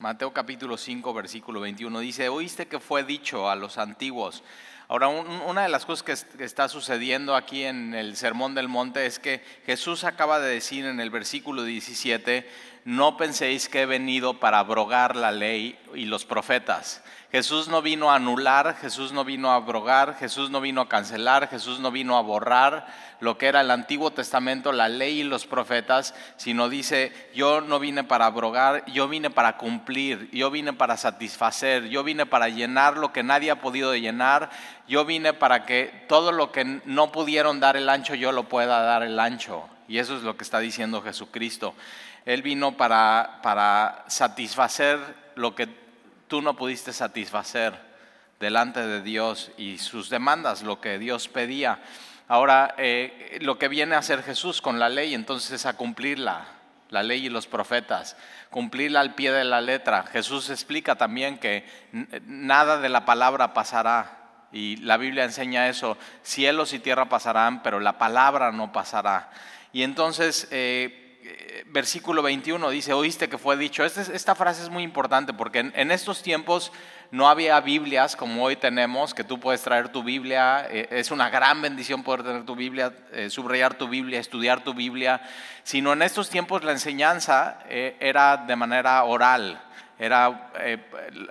Mateo capítulo 5, versículo 21 dice, oíste que fue dicho a los antiguos. Ahora, una de las cosas que, está sucediendo aquí en el Sermón del Monte es que Jesús acaba de decir en el versículo 17, no penséis que he venido para abrogar la ley y los profetas. Jesús no vino a anular, Jesús no vino a abrogar, Jesús no vino a cancelar, Jesús no vino a borrar lo que era el Antiguo Testamento, la ley y los profetas, sino dice, yo no vine para abrogar, yo vine para cumplir, yo vine para satisfacer, yo vine para llenar lo que nadie ha podido llenar, yo vine para que todo lo que no pudieron dar el ancho, yo lo pueda dar el ancho. Y eso es lo que está diciendo Jesucristo. Él vino para, para satisfacer lo que tú no pudiste satisfacer delante de Dios y sus demandas, lo que Dios pedía. Ahora, eh, lo que viene a hacer Jesús con la ley, entonces es a cumplirla, la ley y los profetas, cumplirla al pie de la letra. Jesús explica también que nada de la palabra pasará. Y la Biblia enseña eso, cielos y tierra pasarán, pero la palabra no pasará. Y entonces eh, versículo 21 dice, oíste que fue dicho. Esta, frase es muy importante porque en, estos tiempos no había Biblias como hoy tenemos, que tú puedes traer tu Biblia. Eh, es una gran bendición poder tener tu Biblia, eh, subrayar tu Biblia, estudiar tu Biblia. Sino en estos tiempos la enseñanza eh, era de manera oral era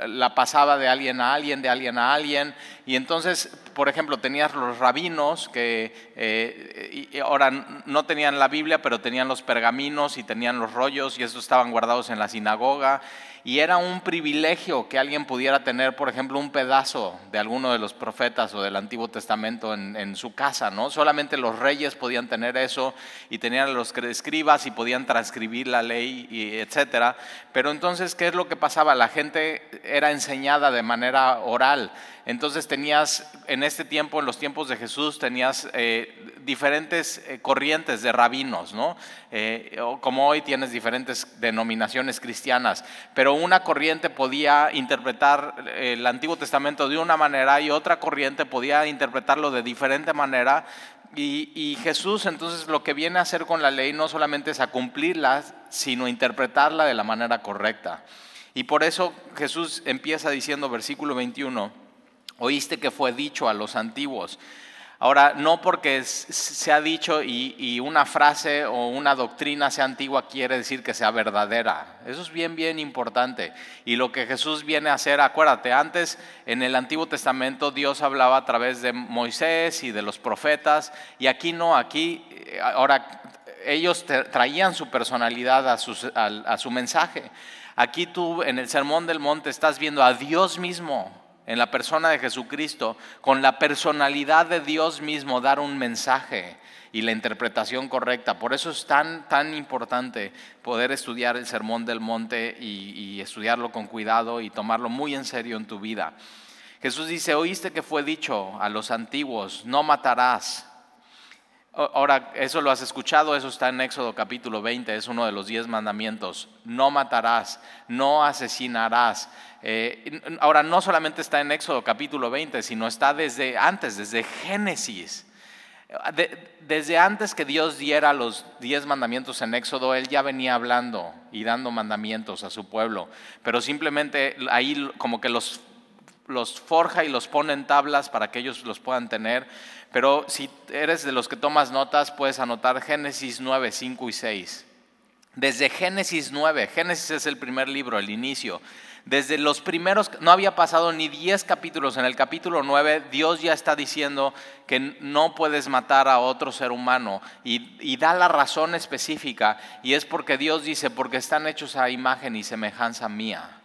la pasaba de alguien a alguien, de alguien a alguien, y entonces por ejemplo, tenías los rabinos que eh, ahora no tenían la Biblia, pero tenían los pergaminos y tenían los rollos y esos estaban guardados en la sinagoga y era un privilegio que alguien pudiera tener, por ejemplo, un pedazo de alguno de los profetas o del Antiguo Testamento en, su casa, ¿no? Solamente los reyes podían tener eso y tenían los escribas y podían transcribir la ley, y etcétera. Pero entonces, ¿qué es lo que pasaba? La gente era enseñada de manera oral. Entonces tenías, en este tiempo, en los tiempos de Jesús, tenías eh, diferentes eh, corrientes de rabinos, ¿no? Eh, como hoy tienes diferentes denominaciones cristianas, pero una corriente podía interpretar el Antiguo Testamento de una manera y otra corriente podía interpretarlo de diferente manera. Y, Jesús entonces lo que viene a hacer con la ley no solamente es a cumplirla, sino interpretarla de la manera correcta. Y por eso Jesús empieza diciendo, versículo 21, oíste que fue dicho a los antiguos. Ahora, no porque se ha dicho y, una frase o una doctrina sea antigua quiere decir que sea verdadera. Eso es bien, bien importante. Y lo que Jesús viene a hacer, acuérdate, antes en el Antiguo Testamento Dios hablaba a través de Moisés y de los profetas, y aquí no, aquí, eh, ahora ellos traían su personalidad a, a su mensaje. Aquí tú en el Sermón del Monte estás viendo a Dios mismo en la persona de Jesucristo, con la personalidad de Dios mismo, dar un mensaje y la interpretación correcta. Por eso es tan, tan importante poder estudiar el Sermón del Monte y, y estudiarlo con cuidado y tomarlo muy en serio en tu vida. Jesús dice, oíste que fue dicho a los antiguos, no matarás. Ahora, eso lo has escuchado, eso está en Éxodo capítulo 20, es uno de los diez mandamientos. No matarás, no asesinarás. Eh, ahora, no solamente está en Éxodo capítulo 20, sino está desde antes, desde Génesis. desde antes que Dios diera los diez mandamientos en Éxodo, Él ya venía hablando y dando mandamientos a su pueblo. Pero simplemente ahí como que los, los forja y los pone en tablas para que ellos los puedan tener pero si eres de los que tomas notas, puedes anotar Génesis 9, 5 y 6. Desde Génesis 9, Génesis es el primer libro, el inicio. Desde los primeros, no había pasado ni 10 capítulos. En el capítulo 9, Dios ya está diciendo que no puedes matar a otro ser humano y, da la razón específica. Y es porque Dios dice, porque están hechos a imagen y semejanza mía.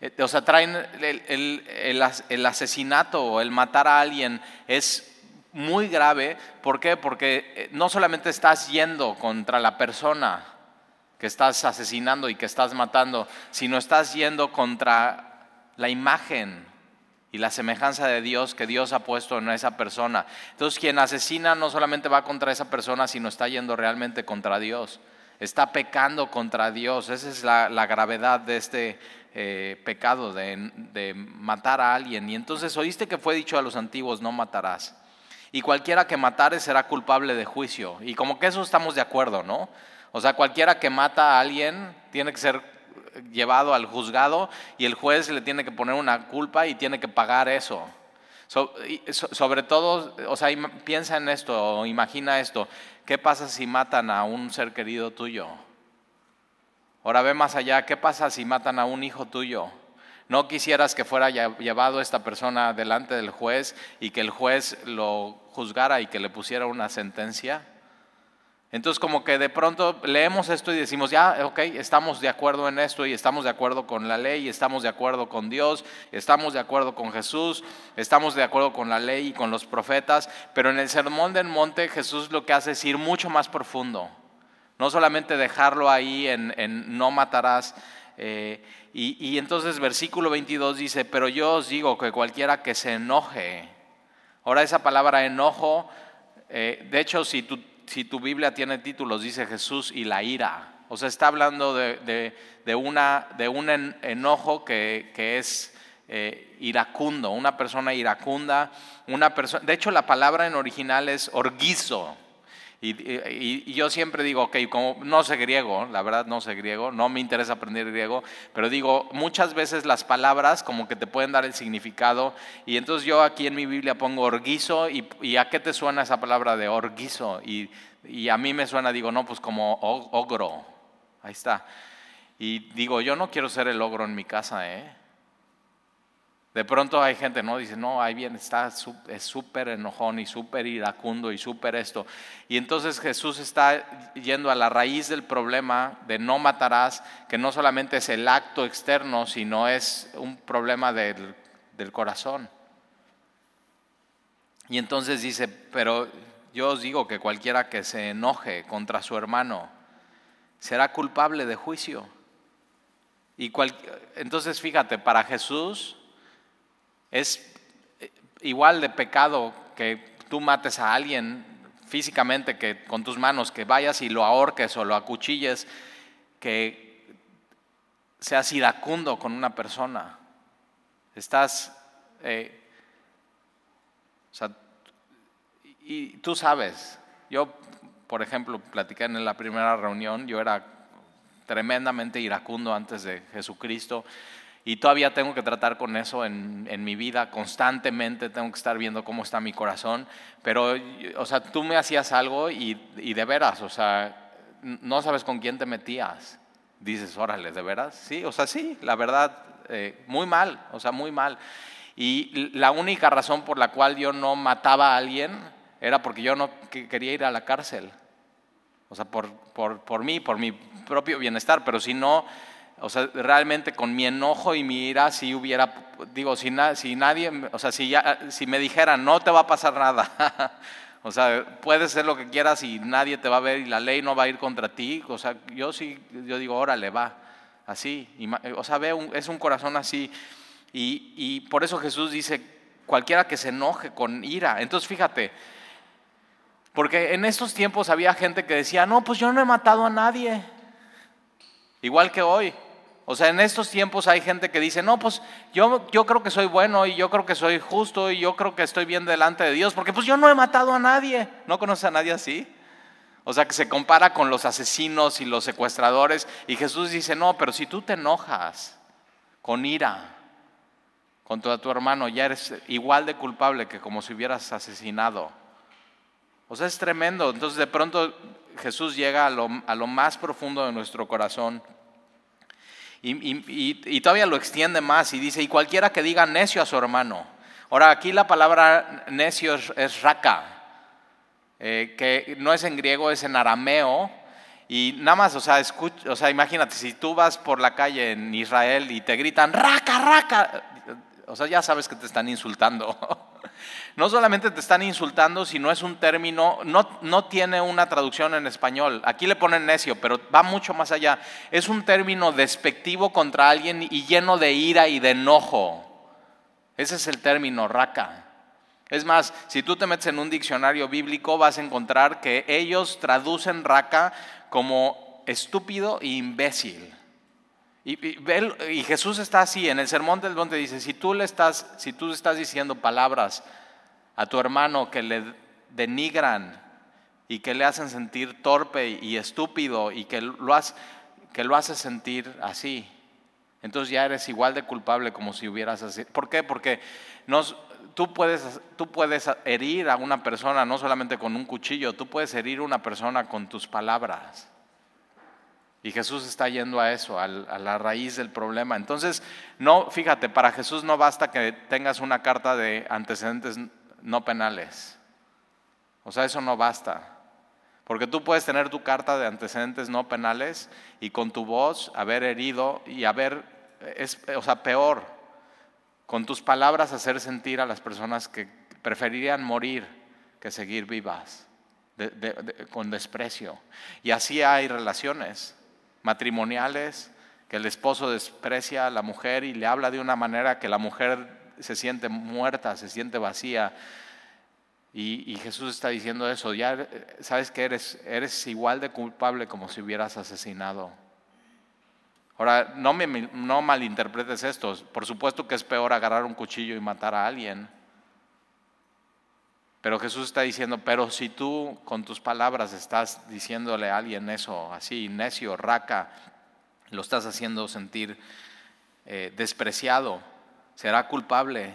Eh, o sea, traen el, el, el asesinato o el matar a alguien es muy grave. ¿Por qué? Porque eh, no solamente estás yendo contra la persona que estás asesinando y que estás matando, sino estás yendo contra la imagen y la semejanza de Dios que Dios ha puesto en esa persona. Entonces quien asesina no solamente va contra esa persona, sino está yendo realmente contra Dios. Está pecando contra Dios. Esa es la, gravedad de este eh, pecado, de, de matar a alguien. Y entonces oíste que fue dicho a los antiguos, no matarás y cualquiera que matare será culpable de juicio. Y como que eso estamos de acuerdo, ¿no? O sea, cualquiera que mata a alguien tiene que ser llevado al juzgado y el juez le tiene que poner una culpa y tiene que pagar eso. sobre todo, o sea, piensa en esto, imagina esto, ¿qué pasa si matan a un ser querido tuyo? Ahora ve más allá, ¿qué pasa si matan a un hijo tuyo? ¿No quisieras que fuera llevado esta persona delante del juez y que el juez lo juzgara y que le pusiera una sentencia? Entonces como que de pronto leemos esto y decimos, ya, ok, estamos de acuerdo en esto y estamos de acuerdo con la ley, estamos de acuerdo con Dios, estamos de acuerdo con Jesús, estamos de acuerdo con la ley y con los profetas, pero en el Sermón del Monte Jesús lo que hace es ir mucho más profundo. No solamente dejarlo ahí en, no matarás. Eh, y, entonces versículo 22 dice, pero yo os digo que cualquiera que se enoje, ahora esa palabra enojo, eh, de hecho si tu, si tu Biblia tiene títulos, dice Jesús y la ira. O sea, está hablando de, una, de un enojo que, es eh, iracundo, una persona iracunda, una persona, de hecho la palabra en original es orguizo, y, yo siempre digo, ok, como no sé griego, la verdad no sé griego, no me interesa aprender griego, pero digo, muchas veces las palabras como que te pueden dar el significado. Y entonces yo aquí en mi Biblia pongo orguizo, y, ¿a qué te suena esa palabra de orguizo? Y, y a mí me suena, digo, no, pues como ogro, ahí está. Y digo, yo no quiero ser el ogro en mi casa, ¿eh? De pronto hay gente, ¿no? Dice, no, ahí bien, está, es súper enojón y súper iracundo y súper esto. Y entonces Jesús está yendo a la raíz del problema de no matarás, que no solamente es el acto externo, sino es un problema del, del corazón. Y entonces dice, pero yo os digo que cualquiera que se enoje contra su hermano será culpable de juicio. Y entonces fíjate, para Jesús es eh, igual de pecado que tú mates a alguien físicamente, que con tus manos, que vayas y lo ahorques o lo acuchilles, que seas iracundo con una persona. Estás, eh, y tú sabes, yo, por ejemplo, platiqué en la primera reunión, yo era tremendamente iracundo antes de Jesucristo y todavía tengo que tratar con eso en, mi vida constantemente, tengo que estar viendo cómo está mi corazón, pero, o sea, tú me hacías algo y, de veras, o sea, no sabes con quién te metías. Dices, órale, ¿de veras? Sí, o sea, sí, la verdad, eh, muy mal, o sea, muy mal. Y la única razón por la cual yo no mataba a alguien era porque yo no quería ir a la cárcel. O sea, por, por, por mí, por mi propio bienestar, pero si no, o sea, realmente con mi enojo y mi ira, si hubiera, digo, si, si nadie, o sea, si, ya, si me dijeran, no te va a pasar nada, o sea, puedes hacer lo que quieras y nadie te va a ver y la ley no va a ir contra ti, o sea, yo sí, yo digo, órale, va, así, o sea, ve, es un corazón así, y, y por eso Jesús dice, cualquiera que se enoje con ira, entonces fíjate, porque en estos tiempos había gente que decía, no, pues yo no he matado a nadie, igual que hoy. O sea, en estos tiempos hay gente que dice, no, pues yo, yo creo que soy bueno y yo creo que soy justo y yo creo que estoy bien delante de Dios, porque pues yo no he matado a nadie. ¿No conoce a nadie así? O sea, que se compara con los asesinos y los secuestradores y Jesús dice, no, pero si tú te enojas con ira contra tu hermano, ya eres igual de culpable que como si hubieras asesinado. O sea, es tremendo. Entonces de pronto Jesús llega a lo, a lo más profundo de nuestro corazón y, todavía lo extiende más y dice, y cualquiera que diga necio a su hermano. Ahora, aquí la palabra necio es, raka, eh, que no es en griego, es en arameo. Y nada más, o sea, o sea, imagínate, si tú vas por la calle en Israel y te gritan, raka, raka, o sea, ya sabes que te están insultando. no solamente te están insultando, sino es un término, no, no tiene una traducción en español. Aquí le ponen necio, pero va mucho más allá. Es un término despectivo contra alguien y lleno de ira y de enojo. Ese es el término raca. Es más, si tú te metes en un diccionario bíblico vas a encontrar que ellos traducen raca como estúpido e imbécil. Y, Jesús está así, en el sermón del monte dice, si tú le estás, si tú estás diciendo palabras a tu hermano que le denigran y que le hacen sentir torpe y estúpido y que lo, que lo hace sentir así, entonces ya eres igual de culpable como si hubieras... ¿Por qué? Porque tú, puedes, tú puedes herir a una persona no solamente con un cuchillo, tú puedes herir a una persona con tus palabras. Y Jesús está yendo a eso, a la raíz del problema. Entonces, no, fíjate, para Jesús no basta que tengas una carta de antecedentes no penales. O sea, eso no basta. Porque tú puedes tener tu carta de antecedentes no penales y con tu voz haber herido y haber, es, o sea, peor, con tus palabras hacer sentir a las personas que preferirían morir que seguir vivas, con desprecio. Y así hay relaciones matrimoniales, que el esposo desprecia a la mujer y le habla de una manera que la mujer se siente muerta, se siente vacía. Y, Jesús está diciendo eso, ya sabes que eres, eres igual de culpable como si hubieras asesinado. Ahora, no, me, no malinterpretes esto, por supuesto que es peor agarrar un cuchillo y matar a alguien. Pero Jesús está diciendo, pero si tú con tus palabras estás diciéndole a alguien eso, así, necio, raca, lo estás haciendo sentir eh, despreciado, será culpable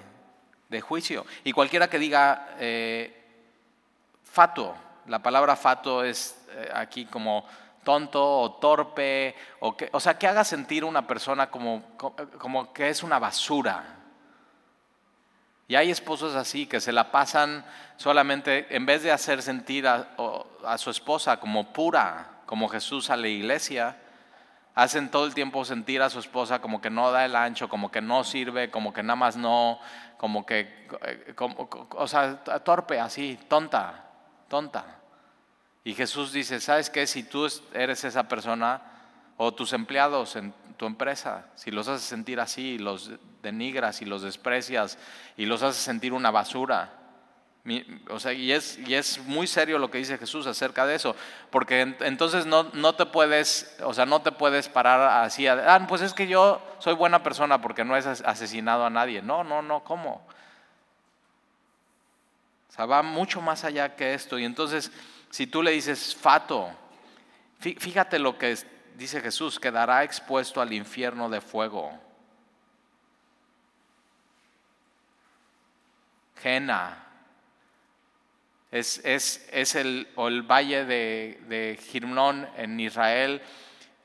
de juicio. Y cualquiera que diga eh, fato, la palabra fato es eh, aquí como tonto o torpe, o, que, o sea, que haga sentir una persona como, como que es una basura, y hay esposos así que se la pasan solamente, en vez de hacer sentir a, su esposa como pura, como Jesús a la iglesia, hacen todo el tiempo sentir a su esposa como que no da el ancho, como que no sirve, como que nada más no, como que, eh, o sea, torpe así, tonta, tonta. Y Jesús dice, ¿sabes qué? Si tú eres esa persona o tus empleados en tu empresa, si los haces sentir así, los denigras y los desprecias y los haces sentir una basura. O sea, y es, y es muy serio lo que dice Jesús acerca de eso, porque entonces no, no, te puedes, o sea, no te puedes parar así, ah, pues es que yo soy buena persona porque no he asesinado a nadie. No, no, no, ¿cómo? O sea, va mucho más allá que esto. Y entonces, si tú le dices fato, fíjate lo que dice Jesús, quedará expuesto al infierno de fuego. Jena. Es, es, el, el, valle de, de en Israel.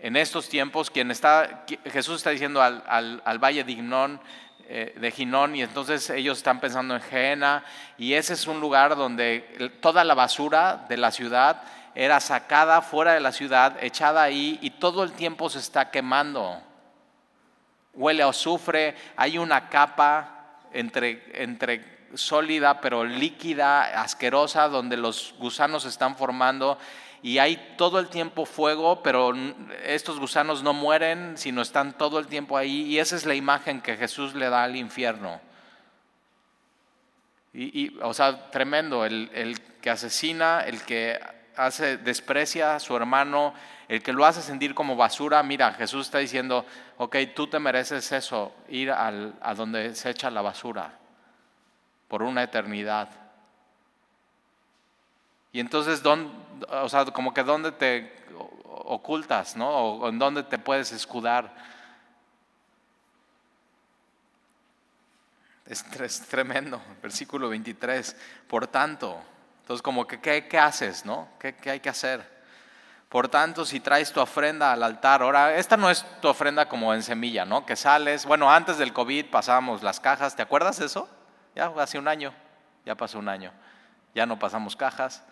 En estos tiempos, quien está, Jesús está diciendo al, al, valle de Ginón, eh, de Ginón, y entonces ellos están pensando en Jena, y ese es un lugar donde toda la basura de la ciudad era sacada fuera de la ciudad, echada ahí, y todo el tiempo se está quemando. Huele a azufre, hay una capa entre, entre sólida pero líquida, asquerosa, donde los gusanos se están formando y hay todo el tiempo fuego, pero estos gusanos no mueren, sino están todo el tiempo ahí y esa es la imagen que Jesús le da al infierno. Y, o sea, tremendo, el, el que asesina, el que hace, desprecia a su hermano, el que lo hace sentir como basura, mira, Jesús está diciendo, ok, tú te mereces eso, ir al, a donde se echa la basura por una eternidad. Y entonces, o sea, como que dónde te ocultas, ¿no? O en dónde te puedes escudar. Es, tremendo, versículo 23. Por tanto, entonces como que, ¿qué, haces, no? ¿Qué, ¿Qué hay que hacer? Por tanto, si traes tu ofrenda al altar, ahora, esta no es tu ofrenda como en semilla, ¿no? Que sales, bueno, antes del COVID pasábamos las cajas, ¿te acuerdas eso? Ya hace un año, ya pasó un año. Ya no pasamos cajas,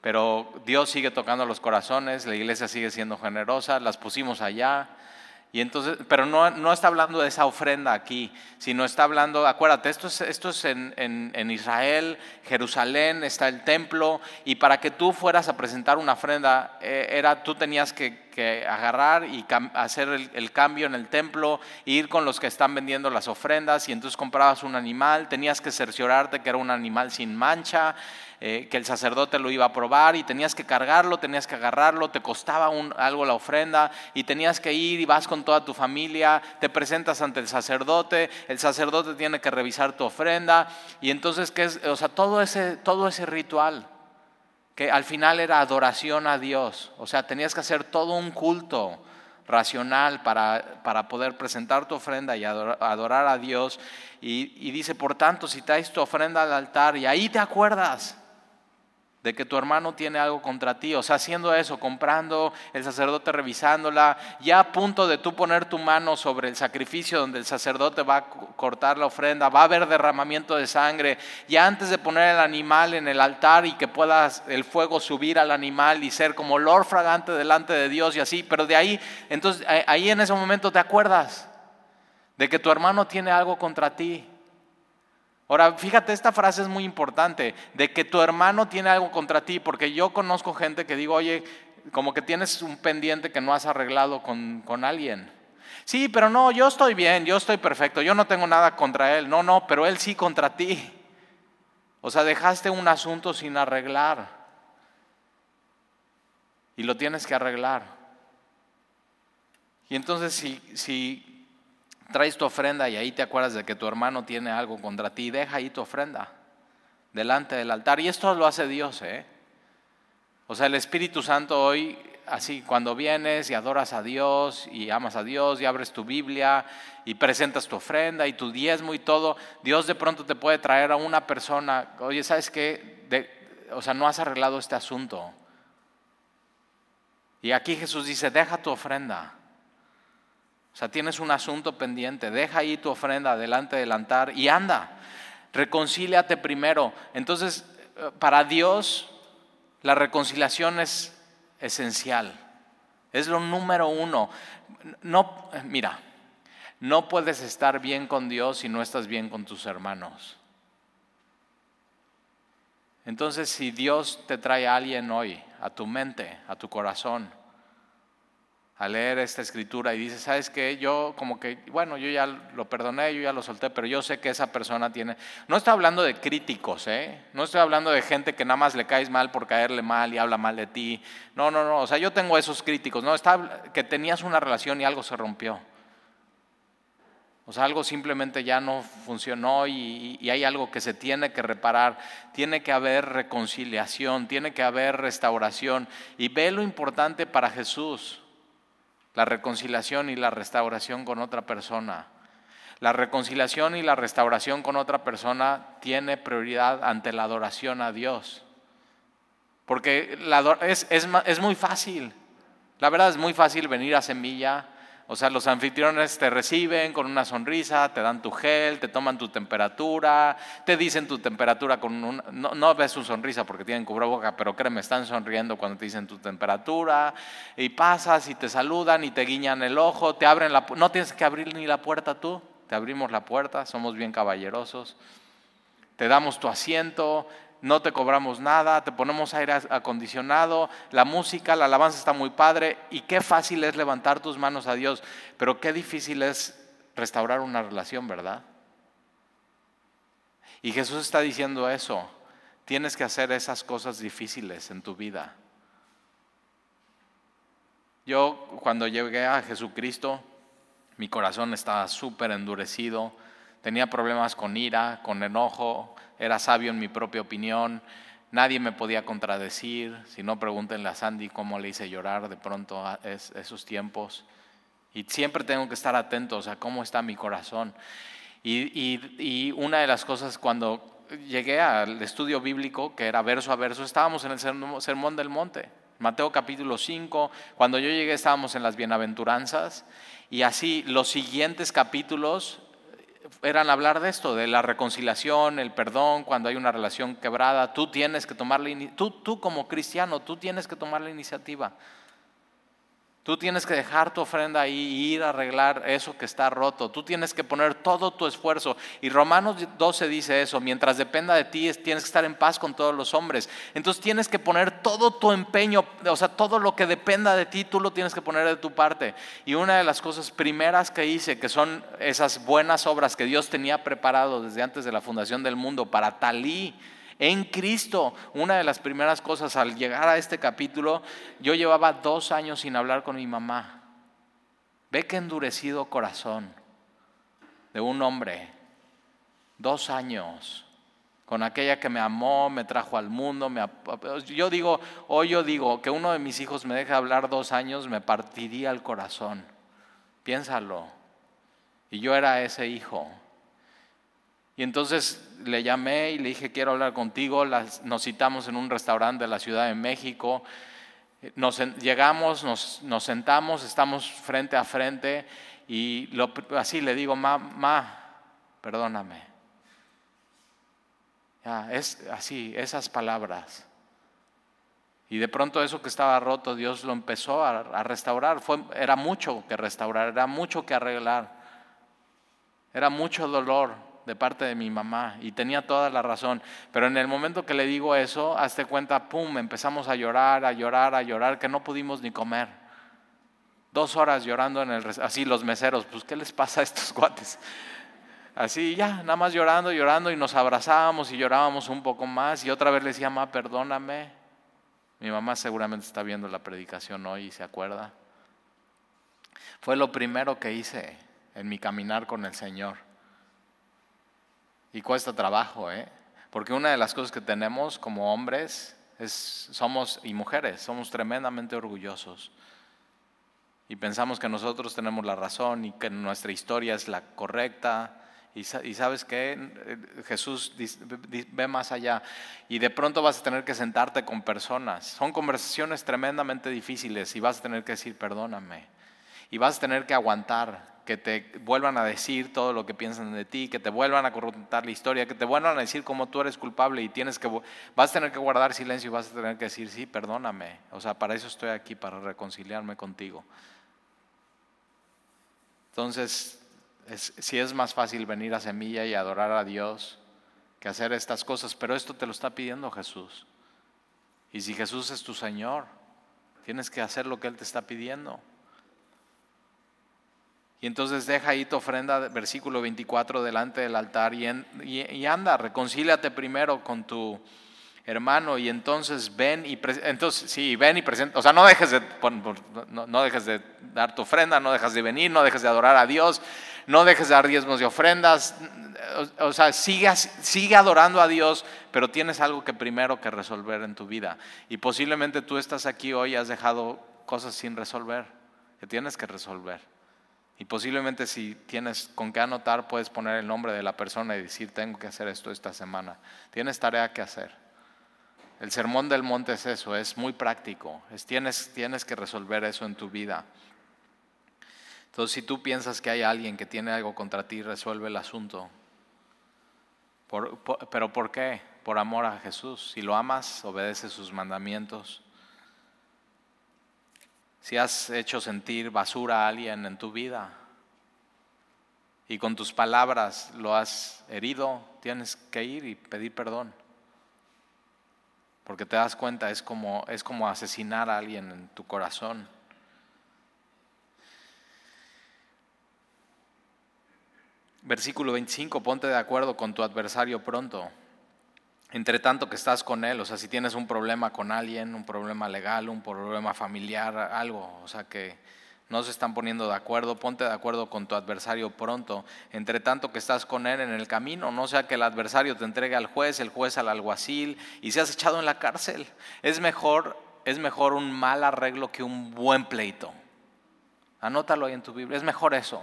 pero Dios sigue tocando los corazones, la iglesia sigue siendo generosa, las pusimos allá. Y entonces, pero no, no, está hablando de esa ofrenda aquí, sino está hablando, acuérdate, esto es, esto es en, en, Israel, Jerusalén, está el templo, y para que tú fueras a presentar una ofrenda, eh, era, tú tenías que, agarrar y hacer el, cambio en el templo, ir con los que están vendiendo las ofrendas, y entonces comprabas un animal, tenías que cerciorarte que era un animal sin mancha, eh, que el sacerdote lo iba a probar y tenías que cargarlo, tenías que agarrarlo, te costaba algo la ofrenda y tenías que ir y vas con toda tu familia, te presentas ante el sacerdote, el sacerdote tiene que revisar tu ofrenda y entonces, ¿qué es? O sea, todo ese, todo ese ritual que al final era adoración a Dios, o sea, tenías que hacer todo un culto racional para, para poder presentar tu ofrenda y adorar, a Dios. Y, y dice, por tanto, si traes tu ofrenda al altar y ahí te acuerdas de que tu hermano tiene algo contra ti, o sea, haciendo eso, comprando, el sacerdote revisándola, ya a punto de tú poner tu mano sobre el sacrificio donde el sacerdote va a cortar la ofrenda, va a haber derramamiento de sangre, ya antes de poner el animal en el altar y que pueda el fuego subir al animal y ser como olor fragante delante de Dios y así, pero de ahí, entonces ahí en ese momento te acuerdas de que tu hermano tiene algo contra ti, Ahora, fíjate, esta frase es muy importante, de que tu hermano tiene algo contra ti, porque yo conozco gente que digo, oye, como que tienes un pendiente que no has arreglado con, con alguien. Sí, pero no, yo estoy bien, yo estoy perfecto, yo no tengo nada contra él. No, no, pero él sí contra ti. O sea, dejaste un asunto sin arreglar. Y lo tienes que arreglar. Y entonces si, si traes tu ofrenda y ahí te acuerdas de que tu hermano tiene algo contra ti, deja ahí tu ofrenda delante del altar. Y esto lo hace Dios, ¿eh? O sea, el Espíritu Santo hoy, así, cuando vienes y adoras a Dios y amas a Dios y abres tu Biblia y presentas tu ofrenda y tu diezmo y todo, Dios de pronto te puede traer a una persona, oye, ¿sabes qué? o sea, no has arreglado este asunto. Y aquí Jesús dice, deja tu ofrenda. O sea, tienes un asunto pendiente, deja ahí tu ofrenda delante del altar y anda, reconcíliate primero. Entonces, eh, para Dios, la reconciliación es esencial, es lo número uno. No, mira, no puedes estar bien con Dios si no estás bien con tus hermanos. Entonces, si Dios te trae a alguien hoy, a tu mente, a tu corazón, a leer esta escritura y dice, ¿sabes qué? Yo como que, bueno, yo ya lo perdoné, yo ya lo solté, pero yo sé que esa persona tiene... No estoy hablando de críticos, ¿eh? No estoy hablando de gente que nada más le caes mal por caerle mal y habla mal de ti. No, no, no, o sea, yo tengo esos críticos, ¿no? Está que tenías una relación y algo se rompió. O sea, algo simplemente ya no funcionó y, y, hay algo que se tiene que reparar. Tiene que haber reconciliación, tiene que haber restauración. Y ve lo importante para Jesús la reconciliación y la restauración con otra persona. La reconciliación y la restauración con otra persona tiene prioridad ante la adoración a Dios. Porque es, muy fácil. La verdad es muy fácil venir a Semilla o sea, los anfitriones te reciben con una sonrisa, te dan tu gel, te toman tu temperatura, te dicen tu temperatura con un... No, ves su sonrisa porque tienen cubreboca, pero créeme, están sonriendo cuando te dicen tu temperatura. Y pasas y te saludan y te guiñan el ojo, te abren la... No tienes que abrir ni la puerta tú, te abrimos la puerta, somos bien caballerosos. Te damos tu asiento, no te cobramos nada, te ponemos aire acondicionado, la música, la alabanza está muy padre y qué fácil es levantar tus manos a Dios, pero qué difícil es restaurar una relación, ¿verdad? Y Jesús está diciendo eso, tienes que hacer esas cosas difíciles en tu vida. Yo cuando llegué a Jesucristo, mi corazón estaba súper endurecido, tenía problemas con ira, con enojo, era sabio en mi propia opinión, nadie me podía contradecir, si no pregúntenle a Sandy cómo le hice llorar de pronto a esos tiempos. Y siempre tengo que estar atentos a cómo está mi corazón. Y, una de las cosas cuando llegué al estudio bíblico, que era verso a verso, estábamos en el Sermón del Monte, Mateo capítulo 5, cuando yo llegué estábamos en las bienaventuranzas, y así los siguientes capítulos eran hablar de esto, de la reconciliación, el perdón, cuando hay una relación quebrada. Tú tienes que tomar la tú, tú como cristiano, tú tienes que tomar la iniciativa. Tú tienes que dejar tu ofrenda ahí y ir a arreglar eso que está roto. Tú tienes que poner todo tu esfuerzo. Y Romanos 12 dice eso, mientras dependa de ti, tienes que estar en paz con todos los hombres. Entonces tienes que poner todo tu empeño, o sea, todo lo que dependa de ti, tú lo tienes que poner de tu parte. Y una de las cosas primeras que hice, que son esas buenas obras que Dios tenía preparado desde antes de la fundación del mundo para Talí, en Cristo. Una de las primeras cosas al llegar a este capítulo, yo llevaba dos años sin hablar con mi mamá. Ve qué endurecido corazón de un hombre, dos años con aquella que me amó, me trajo al mundo. Me, yo digo, hoy yo digo, que uno de mis hijos me deje hablar dos años, me partiría el corazón. Piénsalo. Y yo era ese hijo. Y entonces le llamé y le dije, quiero hablar contigo. nos citamos en un restaurante de la Ciudad de México. Nos, llegamos, nos, nos, sentamos, estamos frente a frente y así le digo, ma, ma, perdóname. Ya, es así, esas palabras. Y de pronto eso que estaba roto, Dios lo empezó a, restaurar. Fue, era mucho que restaurar, era mucho que arreglar. Era mucho dolor de parte de mi mamá y tenía toda la razón. Pero en el momento que le digo eso, hazte cuenta, pum, empezamos a llorar, a llorar, a llorar, que no pudimos ni comer. Dos horas llorando en el... Así los meseros, pues ¿qué les pasa a estos cuates? Así ya, nada más llorando, llorando y nos abrazábamos y llorábamos un poco más y otra vez le decía, mamá, perdóname. Mi mamá seguramente está viendo la predicación hoy y se acuerda. Fue lo primero que hice en mi caminar con el Señor. Y cuesta trabajo, ¿eh? Porque una de las cosas que tenemos como hombres es, somos, y mujeres, somos tremendamente orgullosos. Y pensamos que nosotros tenemos la razón y que nuestra historia es la correcta y, sabes que Jesús ve más allá. Y de pronto vas a tener que sentarte con personas. Son conversaciones tremendamente difíciles y vas a tener que decir, perdóname. Y vas a tener que aguantar que te vuelvan a decir todo lo que piensan de ti, que te vuelvan a contar la historia, que te vuelvan a decir cómo tú eres culpable y tienes que, vas a tener que guardar silencio y vas a tener que decir, sí, perdóname. O sea, para eso estoy aquí, para reconciliarme contigo. Entonces, si es más fácil venir a Semilla y adorar a Dios que hacer estas cosas, pero esto te lo está pidiendo Jesús. Y si Jesús es tu Señor, tienes que hacer lo que Él te está pidiendo. Y entonces deja ahí tu ofrenda, versículo 24, delante del altar y, anda, reconcíliate primero con tu, hermano, y entonces ven y entonces sí, ven y presenta, o sea, no dejes de no, dejes de dar tu ofrenda, no dejes de venir, no dejes de adorar a Dios, no dejes de dar diezmos y ofrendas, o, sea, sigue, sigue adorando a Dios, pero tienes algo que primero que resolver en tu vida. Y posiblemente tú estás aquí hoy y has dejado cosas sin resolver, que tienes que resolver. Y posiblemente si tienes con qué anotar, puedes poner el nombre de la persona y decir, tengo que hacer esto esta semana. Tienes tarea que hacer. El sermón del monte es eso, es muy práctico, es, tienes, tienes que resolver eso en tu vida. Entonces, si tú piensas que hay alguien que tiene algo contra ti, resuelve el asunto. ¿Pero por qué? Por amor a Jesús. Si lo amas, obedece sus mandamientos. Si has hecho sentir basura a alguien en tu vida y con tus palabras lo has herido, tienes que ir y pedir perdón porque te das cuenta, es como, es como asesinar a alguien en tu corazón. Versículo 25, ponte de acuerdo con tu adversario pronto. Entre tanto que estás con él, o sea, si tienes un problema con alguien, un problema legal, un problema familiar, algo, o sea, que no se están poniendo de acuerdo, ponte de acuerdo con tu adversario pronto, entre tanto que estás con él en el camino, no sea que el adversario te entregue al juez, el juez al alguacil y seas echado en la cárcel. Es mejor, es mejor un mal arreglo que un buen pleito. Anótalo ahí en tu Biblia, es mejor eso.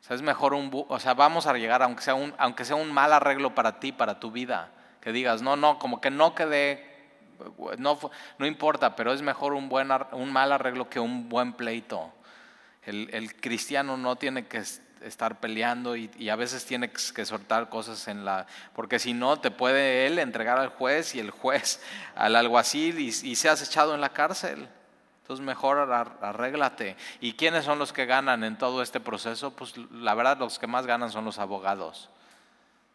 O sea, es mejor un, o sea, vamos a llegar aunque sea un, aunque sea un mal arreglo para ti, para tu vida, que digas, no, no, como que no quede no, no importa, pero es mejor un, buen, un mal arreglo que un buen pleito. El, cristiano no tiene que estar peleando y, a veces tiene que soltar cosas en la... Porque si no, te puede él entregar al juez y el juez al alguacil y, y seas echado en la cárcel. Entonces mejor arréglate. ¿Y quiénes son los que ganan en todo este proceso? Pues la verdad los que más ganan son los abogados.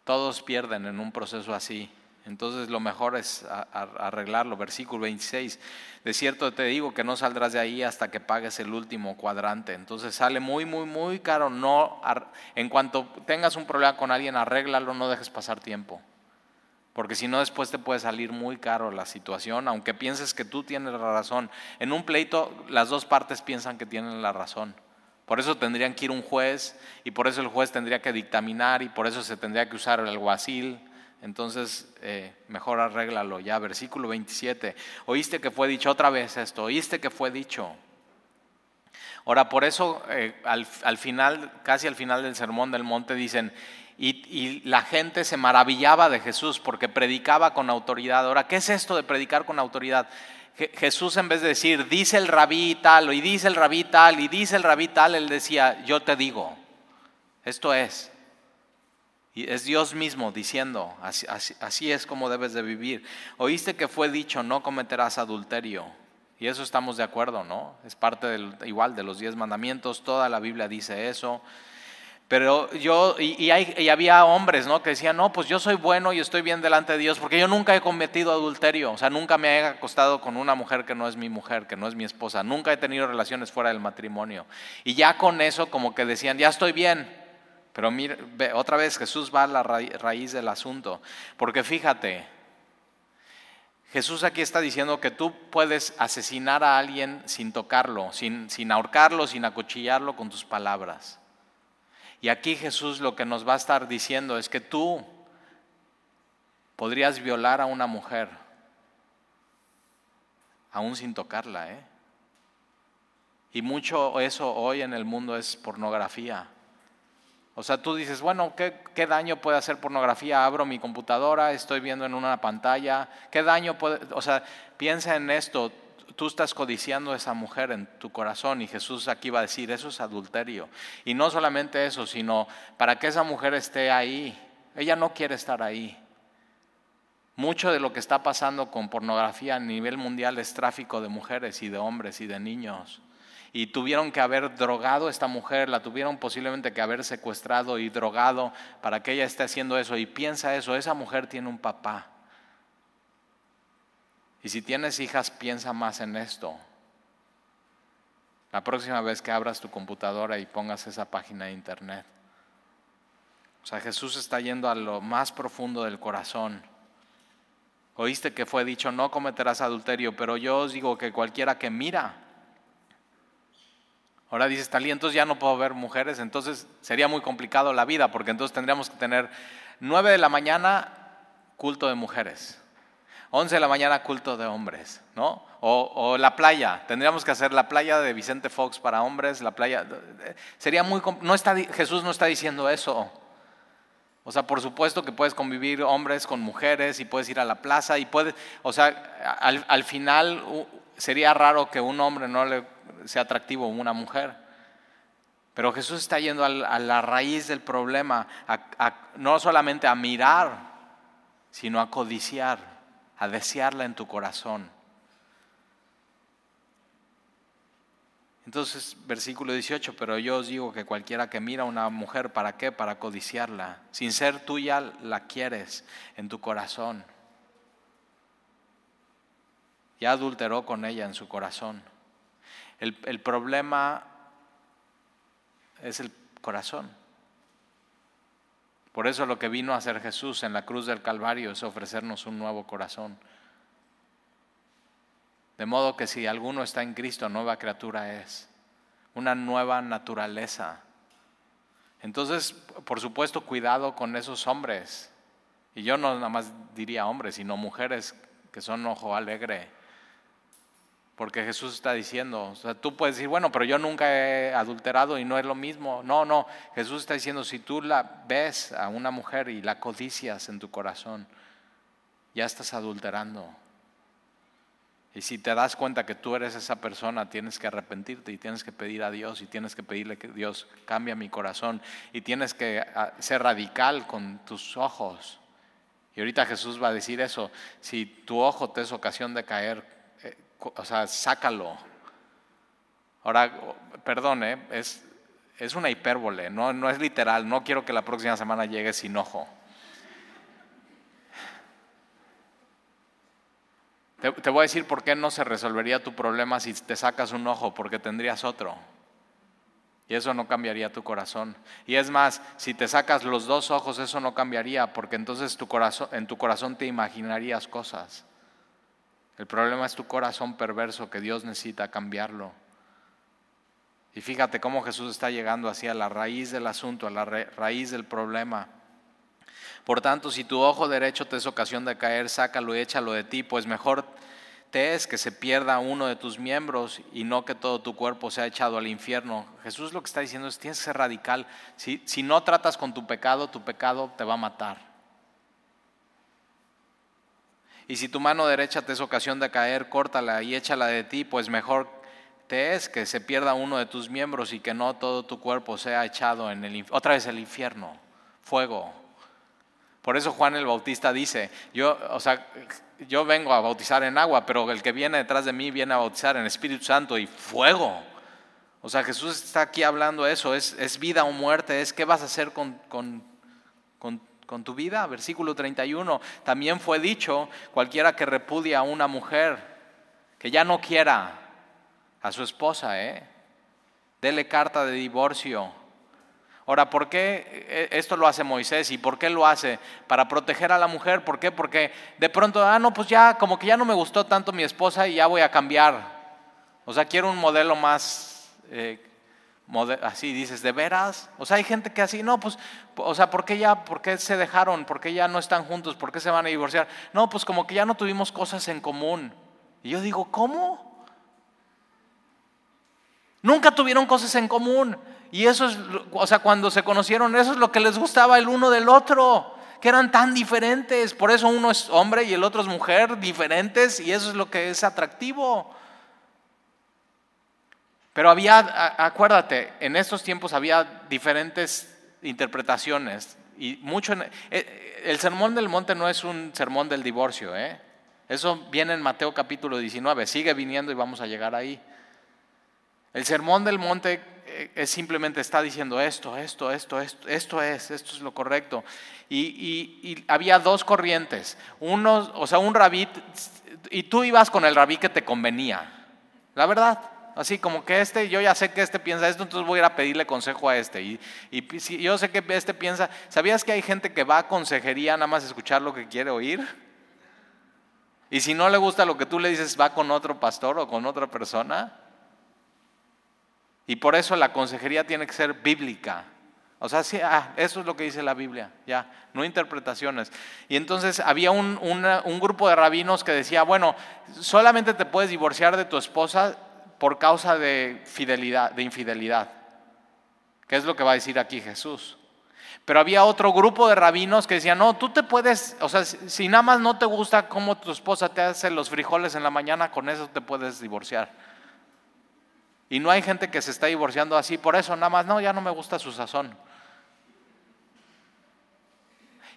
Todos pierden en un proceso así. Entonces lo mejor es arreglarlo. Versículo 26. De cierto te digo que no saldrás de ahí hasta que pagues el último cuadrante. Entonces sale muy, muy, muy caro. No, en cuanto tengas un problema con alguien, arréglalo, no dejes pasar tiempo. Porque si no, después te puede salir muy caro la situación, aunque pienses que tú tienes la razón. En un pleito, las dos partes piensan que tienen la razón. Por eso tendrían que ir un juez y por eso el juez tendría que dictaminar y por eso se tendría que usar el alguacil entonces eh, mejor arréglalo ya. Versículo 27. Oíste que fue dicho otra vez esto, oíste que fue dicho. Ahora, por eso eh, al, final, casi al final del sermón del monte dicen, y, la gente se maravillaba de Jesús porque predicaba con autoridad. Ahora, ¿qué es esto de predicar con autoridad? Jesús en vez de decir, dice el rabí tal, y dice el rabí tal, y dice el rabí tal, él decía, yo te digo, esto es. Y es Dios mismo diciendo, así, así, es como debes de vivir. Oíste que fue dicho, no cometerás adulterio. Y eso estamos de acuerdo, ¿no? Es parte del, igual de los diez mandamientos, toda la Biblia dice eso. Pero yo, y, había hombres, ¿no? Que decían, no, pues yo soy bueno y estoy bien delante de Dios, porque yo nunca he cometido adulterio, o sea, nunca me he acostado con una mujer que no es mi mujer, que no es mi esposa, nunca he tenido relaciones fuera del matrimonio. Y ya con eso como que decían, ya estoy bien. Pero mira, otra vez Jesús va a la raíz del asunto, porque fíjate, Jesús aquí está diciendo que tú puedes asesinar a alguien sin tocarlo, sin, sin ahorcarlo, sin acuchillarlo con tus palabras. Y aquí Jesús lo que nos va a estar diciendo es que tú podrías violar a una mujer aún sin tocarla. ¿eh? Y mucho eso hoy en el mundo es pornografía. O sea, tú dices, bueno, ¿qué, ¿qué, daño puede hacer pornografía? Abro mi computadora, estoy viendo en una pantalla. ¿Qué daño puede...? O sea, piensa en esto tú estás codiciando a esa mujer en tu corazón y Jesús aquí va a decir, eso es adulterio. Y no solamente eso, sino para que esa mujer esté ahí, ella no quiere estar ahí. Mucho de lo que está pasando con pornografía a nivel mundial es tráfico de mujeres y de hombres y de niños. Y tuvieron que haber drogado a esta mujer, la tuvieron posiblemente que haber secuestrado y drogado para que ella esté haciendo eso. Y piensa eso, esa mujer tiene un papá y si tienes hijas, piensa más en esto. La próxima vez que abras tu computadora y pongas esa página de internet. O sea, Jesús está yendo a lo más profundo del corazón. Oíste que fue dicho, no cometerás adulterio, pero yo os digo que cualquiera que mira. Ahora dices, tal entonces ya no puedo ver mujeres, entonces sería muy complicado la vida, porque entonces tendríamos que tener nueve de la mañana culto de mujeres. 11 de la mañana culto de hombres, ¿no? O, la playa, tendríamos que hacer la playa de Vicente Fox para hombres, la playa, sería muy, no está, Jesús no está diciendo eso. O sea, por supuesto que puedes convivir hombres con mujeres y puedes ir a la plaza y puedes, o sea, al, final sería raro que un hombre no le sea atractivo a una mujer. Pero Jesús está yendo a la raíz del problema, no solamente a mirar, sino a codiciar a desearla en tu corazón. Entonces, versículo 18, pero yo os digo que cualquiera que mira a una mujer, ¿para qué? Para codiciarla. Sin ser tuya, la quieres en tu corazón. Ya adulteró con ella en su corazón. El, el problema es el corazón. Por eso lo que vino a hacer Jesús en la cruz del Calvario es ofrecernos un nuevo corazón. De modo que si alguno está en Cristo, nueva criatura es, una nueva naturaleza. Entonces, por supuesto, cuidado con esos hombres. Y yo no nada más diría hombres, sino mujeres que son ojo alegre porque Jesús está diciendo, o sea, tú puedes decir, bueno, pero yo nunca he adulterado y no es lo mismo. No, no, Jesús está diciendo, si tú la ves a una mujer y la codicias en tu corazón, ya estás adulterando. Y si te das cuenta que tú eres esa persona, tienes que arrepentirte y tienes que pedir a Dios y tienes que pedirle que Dios cambie mi corazón y tienes que ah, ser radical con tus ojos. Y ahorita Jesús va a decir eso, si tu ojo te es ocasión de caer, o sea, sácalo. Ahora, perdón, ¿eh? es, es una hipérbole, no, no es literal, no quiero que la próxima semana llegue sin ojo. Te, te, voy a decir por qué no se resolvería tu problema si te sacas un ojo, porque tendrías otro. Y eso no cambiaría tu corazón. Y es más, si te sacas los dos ojos, eso no cambiaría, porque entonces tu corazón, en tu corazón te imaginarías cosas. El problema es tu corazón perverso que Dios necesita cambiarlo. Y fíjate cómo Jesús está llegando hacia la raíz del asunto, a la raíz del problema. Por tanto, si tu ojo derecho te es ocasión de caer, sácalo y échalo de ti, pues mejor te es que se pierda uno de tus miembros y no que todo tu cuerpo sea echado al infierno. Jesús lo que está diciendo es, tienes que ser radical. Si, si no tratas con tu pecado, tu pecado te va a matar. Y si tu mano derecha te es ocasión de caer, córtala y échala de ti, pues mejor te es que se pierda uno de tus miembros y que no todo tu cuerpo sea echado en el otra vez el infierno, fuego. Por eso Juan el Bautista dice, yo, o sea, yo vengo a bautizar en agua, pero el que viene detrás de mí viene a bautizar en Espíritu Santo y fuego. O sea, Jesús está aquí hablando eso, es, vida o muerte, es qué vas a hacer con, con, con, tu vida. Versículo 31, también fue dicho, cualquiera que repudia a una mujer, que ya no quiera a su esposa, ¿eh? dele carta de divorcio Ahora, ¿por qué eh, esto lo hace Moisés y por qué lo hace? Para proteger a la mujer. ¿Por qué? Porque de pronto, ah, no, pues ya, como que ya no me gustó tanto mi esposa y ya voy a cambiar. O sea, quiero un modelo más, eh, así dices, ¿de veras? O sea, hay gente que así, no, pues, o sea, ¿por qué ya, por qué se dejaron? ¿Por qué ya no están juntos? ¿Por qué se van a divorciar? No, pues como que ya no tuvimos cosas en común. Y yo digo, ¿cómo? Nunca tuvieron cosas en común. Y eso es, o sea, cuando se conocieron, eso es lo que les gustaba el uno del otro, que eran tan diferentes. Por eso uno es hombre y el otro es mujer, diferentes, y eso es lo que es atractivo. Pero había, acuérdate, en estos tiempos había diferentes interpretaciones. Y mucho eh, el sermón del monte no es un sermón del divorcio, ¿eh? Eso viene en Mateo capítulo 19, sigue viniendo y vamos a llegar ahí. El sermón del monte eh, simplemente está diciendo esto, esto, esto, esto, esto es, esto es lo correcto. Y, había dos corrientes, uno, o sea, un rabí, y tú ibas con el rabí que te convenía, la verdad. Así como que este, yo ya sé que este piensa esto, entonces voy a ir a pedirle consejo a este. Y, y si yo sé que este piensa, ¿sabías que hay gente que va a consejería nada más escuchar lo que quiere oír? Y si no le gusta lo que tú le dices, va con otro pastor o con otra persona. Y por eso la consejería tiene que ser bíblica. O sea, sí, ah, eso es lo que dice la Biblia, ya, no interpretaciones. Y entonces había un, un, grupo de rabinos que decía, bueno, solamente te puedes divorciar de tu esposa por causa de fidelidad, de infidelidad. ¿Qué es lo que va a decir aquí Jesús? Pero había otro grupo de rabinos que decían, no, tú te puedes, o sea, si nada más no te gusta cómo tu esposa te hace los frijoles en la mañana, con eso te puedes divorciar. Y no hay gente que se está divorciando así, por eso nada más, no, ya no me gusta su sazón.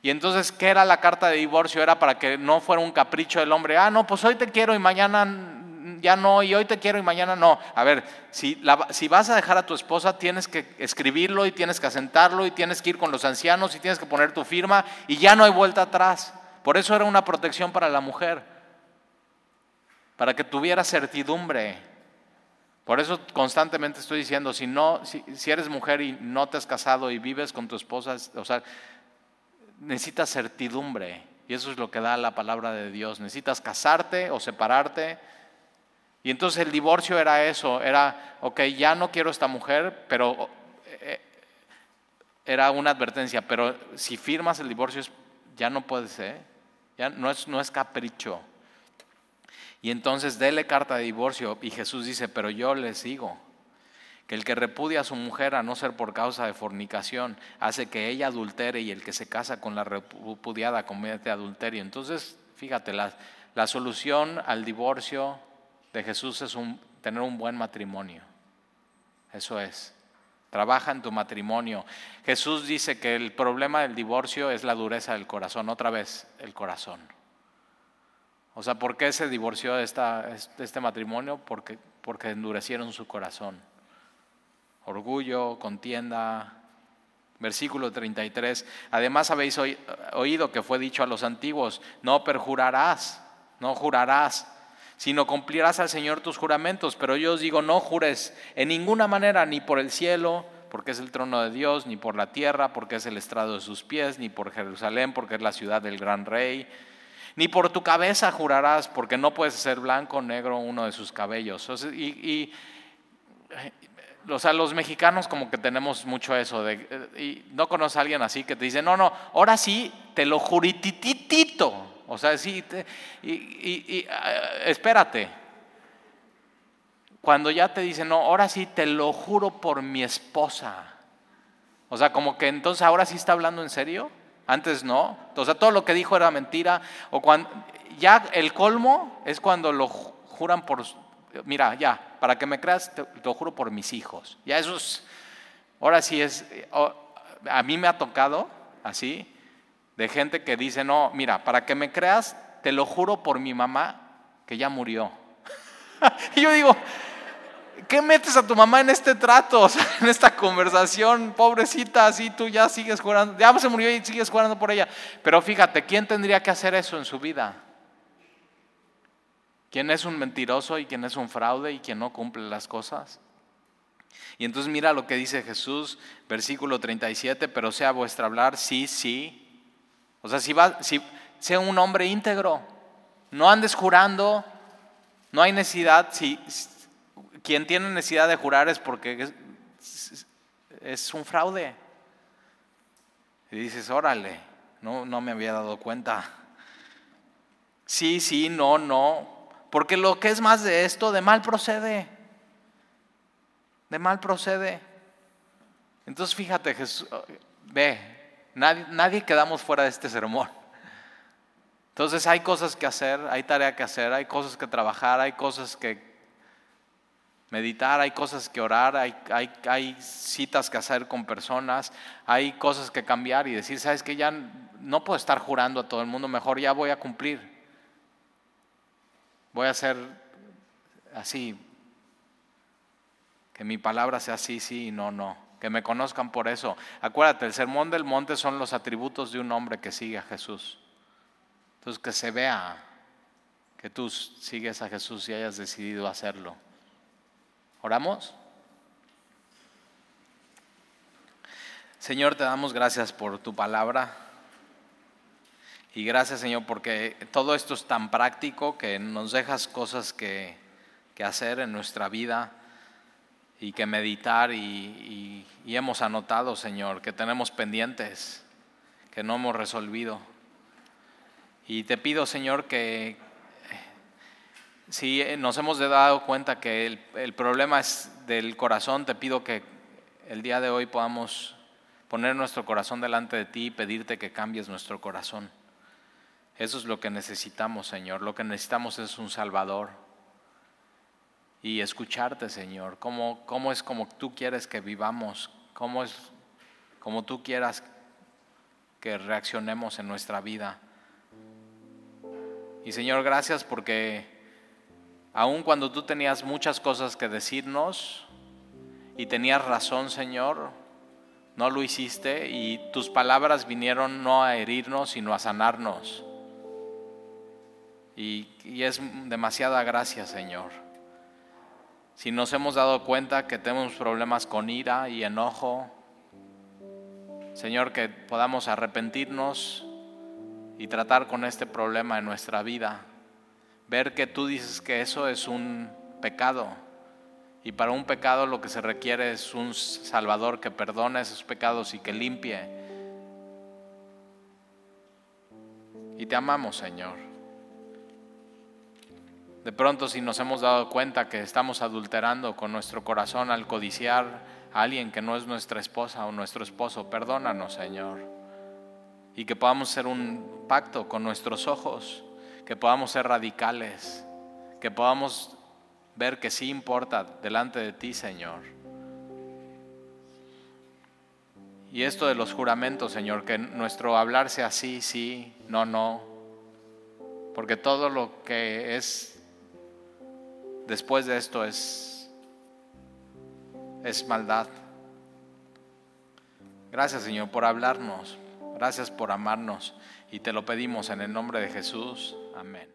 Y entonces, ¿qué era la carta de divorcio? Era para que no fuera un capricho del hombre, ah, no, pues hoy te quiero y mañana ya no, y hoy te quiero y mañana no. A ver, si, si vas a dejar a tu esposa, tienes que escribirlo y tienes que asentarlo y tienes que ir con los ancianos y tienes que poner tu firma y ya no hay vuelta atrás. Por eso era una protección para la mujer, para que tuviera certidumbre. Por eso constantemente estoy diciendo, si, no, si, eres mujer y no te has casado y vives con tu esposa, o sea, necesitas certidumbre. Y eso es lo que da la palabra de Dios. Necesitas casarte o separarte. Y entonces el divorcio era eso, era, ok, ya no quiero esta mujer, pero eh, era una advertencia, pero si firmas el divorcio ya no puede ser, ya no es, no es capricho. Y entonces dele carta de divorcio y Jesús dice, pero yo les digo que el que repudia a su mujer a no ser por causa de fornicación hace que ella adultere y el que se casa con la repudiada comete adulterio. Entonces, fíjate, la, la solución al divorcio de Jesús es un, tener un buen matrimonio. Eso es. Trabaja en tu matrimonio. Jesús dice que el problema del divorcio es la dureza del corazón. Otra vez, el corazón. O sea, ¿por qué se divorció esta, este matrimonio? Porque, porque endurecieron su corazón. Orgullo, contienda. Versículo 33. Además habéis oído que fue dicho a los antiguos, no perjurarás, no jurarás, sino cumplirás al Señor tus juramentos. Pero yo os digo, no jures en ninguna manera, ni por el cielo, porque es el trono de Dios, ni por la tierra, porque es el estrado de sus pies, ni por Jerusalén, porque es la ciudad del gran rey ni por tu cabeza jurarás, porque no puedes ser blanco o negro uno de sus cabellos. y, o sea, los mexicanos como que tenemos mucho eso. De, y no conoces a alguien así que te dice, no, no, ahora sí, te lo jurititito. O sea, sí, y, y, eh, espérate. Cuando ya te dicen, no, ahora sí te lo juro por mi esposa. O sea, como que entonces ahora sí está hablando en serio. Antes no. O sea, todo lo que dijo era mentira. O cuando ya el colmo es cuando lo juran por, mira, ya, para que me creas, te, lo juro por mis hijos. Ya eso es, ahora sí es, a mí me ha tocado así, de gente que dice, no, mira, para que me creas, te lo juro por mi mamá que ya murió. y yo digo, ¿qué metes a tu mamá en este trato, en esta conversación? Pobrecita, así tú ya sigues jurando, ya se murió y sigues jurando por ella. Pero fíjate, ¿quién tendría que hacer eso en su vida? ¿Quién es un mentiroso y quién es un fraude y quién no cumple las cosas? Y entonces mira lo que dice Jesús, versículo 37, pero sea vuestra hablar, sí, sí, o sea, si, va, si sea un hombre íntegro, no andes jurando, no hay necesidad, si, quien tiene necesidad de jurar es porque es, un fraude. Y dices, órale, no, no me había dado cuenta. Sí, sí, no, no, porque lo que es más de esto, de mal procede. De mal procede. Entonces fíjate, Jesús, ve, Nadie, quedamos fuera de este sermón. Entonces hay cosas que hacer, hay tarea que hacer, hay cosas que trabajar, hay cosas que meditar, hay cosas que orar, hay, hay, citas que hacer con personas, hay cosas que cambiar y decir, sabes que ya no puedo estar jurando a todo el mundo, mejor ya voy a cumplir. Voy a hacer así, que mi palabra sea sí, sí y no, no que me conozcan por eso. Acuérdate, el sermón del monte son los atributos de un hombre que sigue a Jesús. Entonces, que se vea que tú sigues a Jesús y hayas decidido hacerlo. ¿Oramos? Señor, te damos gracias por tu palabra. Y gracias, Señor, porque todo esto es tan práctico que nos dejas cosas que, que hacer en nuestra vida y que meditar y, hemos anotado, Señor, que tenemos pendientes, que no hemos resolvido. Y te pido, Señor, que eh, si nos hemos dado cuenta que el, el problema es del corazón, te pido que el día de hoy podamos poner nuestro corazón delante de ti y pedirte que cambies nuestro corazón. Eso es lo que necesitamos, Señor. Lo que necesitamos es un Salvador y escucharte, Señor. ¿Cómo, cómo es como tú quieres que vivamos? ¿Cómo es como tú quieras que reaccionemos en nuestra vida? Y Señor, gracias porque aun cuando tú tenías muchas cosas que decirnos y tenías razón, Señor, no lo hiciste y tus palabras vinieron no a herirnos, sino a sanarnos. Y, y es demasiada gracia, Señor si nos hemos dado cuenta que tenemos problemas con ira y enojo, Señor, que podamos arrepentirnos y tratar con este problema en nuestra vida. Ver que tú dices que eso es un pecado. Y para un pecado lo que se requiere es un Salvador que perdone esos pecados y que limpie. Y te amamos, Señor. De pronto si nos hemos dado cuenta que estamos adulterando con nuestro corazón al codiciar a alguien que no es nuestra esposa o nuestro esposo, perdónanos Señor. Y que podamos hacer un pacto con nuestros ojos, que podamos ser radicales, que podamos ver que sí importa delante de ti Señor. Y esto de los juramentos, Señor, que nuestro hablar sea sí, sí, no, no. Porque todo lo que es después de esto es, es maldad. Gracias Señor por hablarnos, gracias por amarnos y te lo pedimos en el nombre de Jesús. Amén.